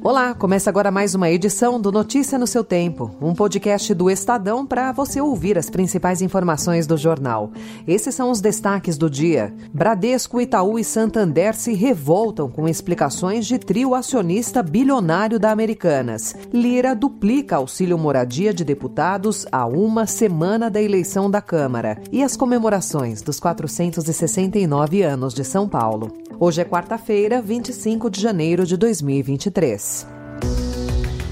Olá, começa agora mais uma edição do Notícia no seu Tempo, um podcast do Estadão para você ouvir as principais informações do jornal. Esses são os destaques do dia. Bradesco, Itaú e Santander se revoltam com explicações de trio acionista bilionário da Americanas. Lira duplica auxílio moradia de deputados a uma semana da eleição da Câmara. E as comemorações dos 469 anos de São Paulo. Hoje é quarta-feira, 25 de janeiro de 2023.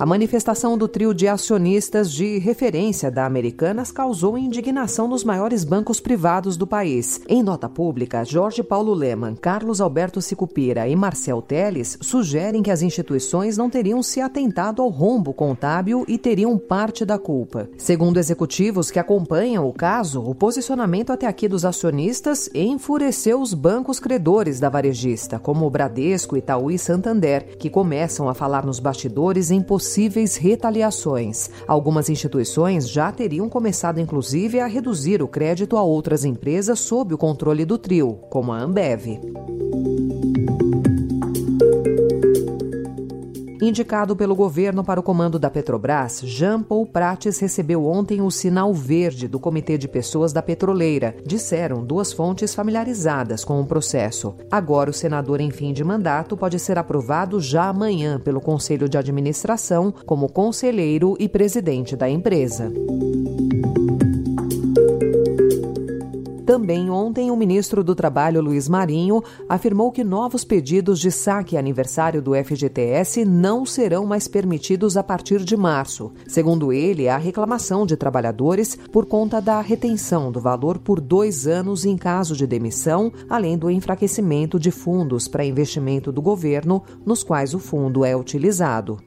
A manifestação do trio de acionistas de referência da Americanas causou indignação nos maiores bancos privados do país. Em nota pública, Jorge Paulo Leman, Carlos Alberto Sicupira e Marcel Teles sugerem que as instituições não teriam se atentado ao rombo contábil e teriam parte da culpa. Segundo executivos que acompanham o caso, o posicionamento até aqui dos acionistas enfureceu os bancos credores da varejista, como o Bradesco, Itaú e Santander, que começam a falar nos bastidores em possíveis retaliações. Algumas instituições já teriam começado, inclusive, a reduzir o crédito a outras empresas sob o controle do trio, como a Ambev. Indicado pelo governo para o comando da Petrobras, Jean Paul Prates recebeu ontem o sinal verde do Comitê de Pessoas da Petroleira, disseram duas fontes familiarizadas com o processo. Agora, o senador em fim de mandato pode ser aprovado já amanhã pelo Conselho de Administração como conselheiro e presidente da empresa. Também ontem, o ministro do Trabalho, Luiz Marinho, afirmou que novos pedidos de saque aniversário do FGTS não serão mais permitidos a partir de março. Segundo ele, há reclamação de trabalhadores por conta da retenção do valor por dois anos em caso de demissão, além do enfraquecimento de fundos para investimento do governo, nos quais o fundo é utilizado.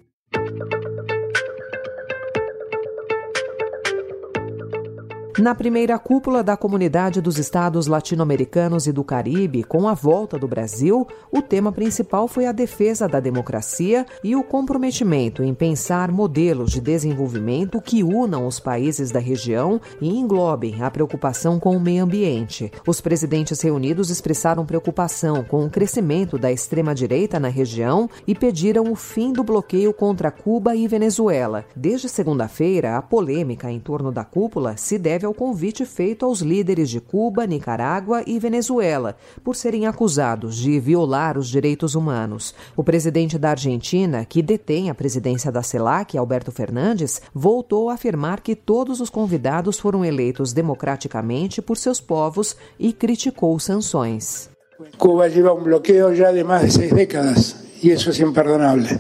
Na primeira cúpula da Comunidade dos Estados Latino-Americanos e do Caribe, com a volta do Brasil, o tema principal foi a defesa da democracia e o comprometimento em pensar modelos de desenvolvimento que unam os países da região e englobem a preocupação com o meio ambiente. Os presidentes reunidos expressaram preocupação com o crescimento da extrema-direita na região e pediram o fim do bloqueio contra Cuba e Venezuela. Desde segunda-feira, a polêmica em torno da cúpula se deve ao convite feito aos líderes de Cuba, Nicarágua e Venezuela, por serem acusados de violar os direitos humanos. O presidente da Argentina, que detém a presidência da CELAC, Alberto Fernandes, voltou a afirmar que todos os convidados foram eleitos democraticamente por seus povos e criticou sanções. Cuba lleva um bloqueio já de mais de seis décadas e isso é imperdonável.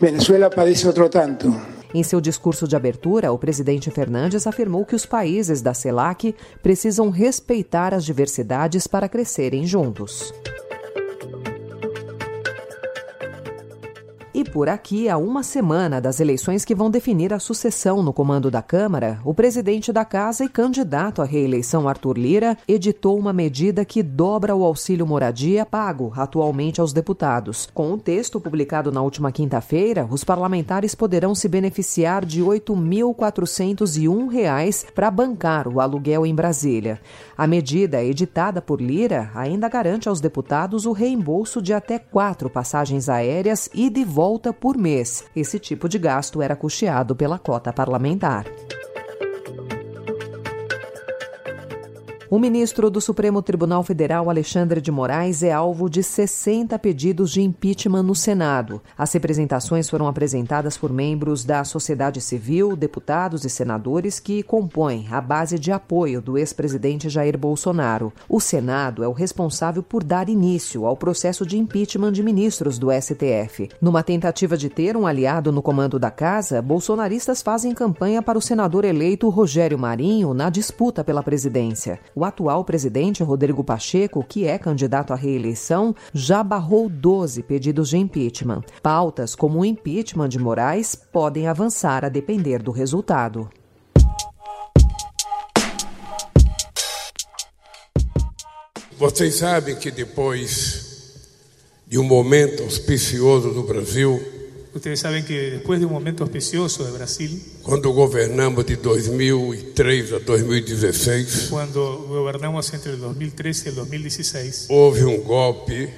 Venezuela padece outro tanto. Em seu discurso de abertura, o presidente Fernandes afirmou que os países da CELAC precisam respeitar as diversidades para crescerem juntos. E por aqui, a uma semana das eleições que vão definir a sucessão no comando da Câmara, o presidente da Casa e candidato à reeleição Arthur Lira editou uma medida que dobra o auxílio moradia pago atualmente aos deputados. Com o texto publicado na última quinta-feira, os parlamentares poderão se beneficiar de R$ 8.401 para bancar o aluguel em Brasília. A medida, editada por Lira, ainda garante aos deputados o reembolso de até quatro passagens aéreas e de volta volta por mês. Esse tipo de gasto era custeado pela cota parlamentar. O ministro do Supremo Tribunal Federal, Alexandre de Moraes, é alvo de 60 pedidos de impeachment no Senado. As representações foram apresentadas por membros da sociedade civil, deputados e senadores que compõem a base de apoio do ex-presidente Jair Bolsonaro. O Senado é o responsável por dar início ao processo de impeachment de ministros do STF. Numa tentativa de ter um aliado no comando da casa, bolsonaristas fazem campanha para o senador eleito Rogério Marinho na disputa pela presidência. O atual presidente, Rodrigo Pacheco, que é candidato à reeleição, já barrou 12 pedidos de impeachment. Pautas como o impeachment de Moraes podem avançar a depender do resultado. Vocês sabem que depois de um momento auspicioso no Brasil, Ustedes saben que después de un momento auspicioso de Brasil, quando governamos de 2003 a 2016, cuando gobernamos entre el 2013 y el 2016, houve um golpe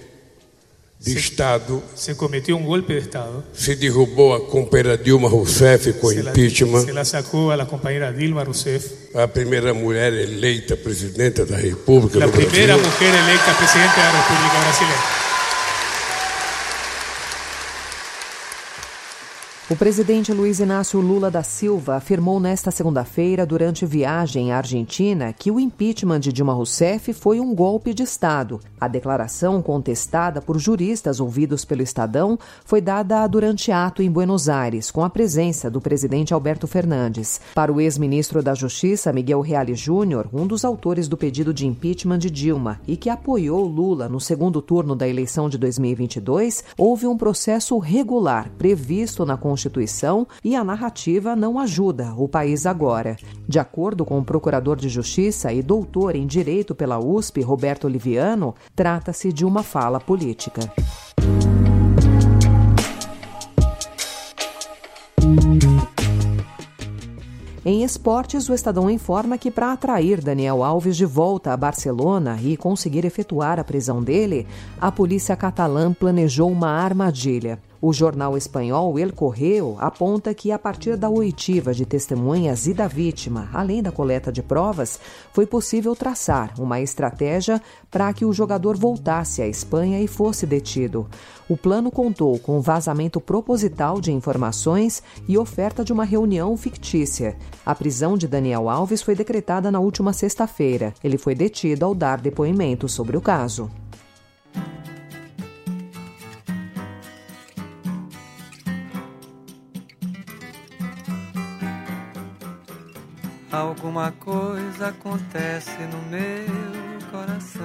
de Estado, se cometió un golpe de Estado. se derrubou a companheira Dilma Rousseff com Se la, impeachment, se la sacó a la compañera Dilma Rousseff, a primeira mulher eleita presidenta da República la do primera Brasil. mujer electa presidenta de la República Brasileña. O presidente Luiz Inácio Lula da Silva afirmou nesta segunda-feira, durante viagem à Argentina, que o impeachment de Dilma Rousseff foi um golpe de Estado. A declaração, contestada por juristas ouvidos pelo Estadão, foi dada durante ato em Buenos Aires, com a presença do presidente Alberto Fernandes. Para o ex-ministro da Justiça, Miguel Reale Júnior, um dos autores do pedido de impeachment de Dilma e que apoiou Lula no segundo turno da eleição de 2022, houve um processo regular previsto na Constituição e a narrativa não ajuda o país agora. De acordo com o procurador de Justiça e doutor em Direito pela USP, Roberto Oliviano, trata-se de uma fala política. Em esportes, o Estadão informa que para atrair Daniel Alves de volta a Barcelona e conseguir efetuar a prisão dele, a polícia catalã planejou uma armadilha. O jornal espanhol El Correo aponta que, a partir da oitiva de testemunhas e da vítima, além da coleta de provas, foi possível traçar uma estratégia para que o jogador voltasse à Espanha e fosse detido. O plano contou com vazamento proposital de informações e oferta de uma reunião fictícia. A prisão de Daniel Alves foi decretada na última sexta-feira. Ele foi detido ao dar depoimento sobre o caso. Alguma coisa acontece no meu coração.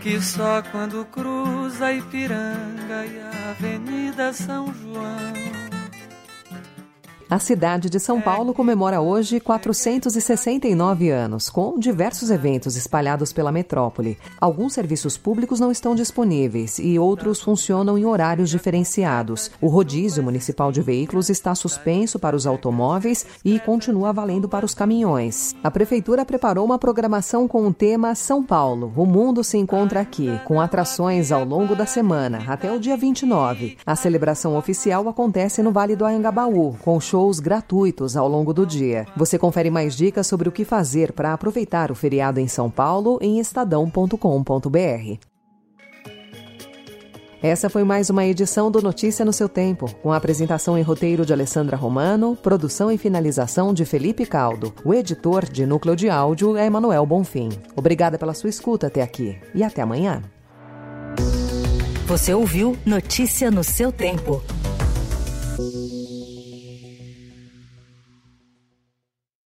Que só quando cruza Ipiranga e a Avenida São João. A cidade de São Paulo comemora hoje 469 anos, com diversos eventos espalhados pela metrópole. Alguns serviços públicos não estão disponíveis e outros funcionam em horários diferenciados. O rodízio municipal de veículos está suspenso para os automóveis e continua valendo para os caminhões. A prefeitura preparou uma programação com o tema São Paulo, o mundo se encontra aqui, com atrações ao longo da semana, até o dia 29. A celebração oficial acontece no Vale do Anhangabaú, com shows gratuitos ao longo do dia. Você confere mais dicas sobre o que fazer para aproveitar o feriado em São Paulo em estadão.com.br. Essa foi mais uma edição do Notícia no seu tempo, com apresentação e roteiro de Alessandra Romano, produção e finalização de Felipe Caldo. O editor de núcleo de áudio é Emanuel Bonfim. Obrigada pela sua escuta até aqui e até amanhã. Você ouviu Notícia no seu tempo.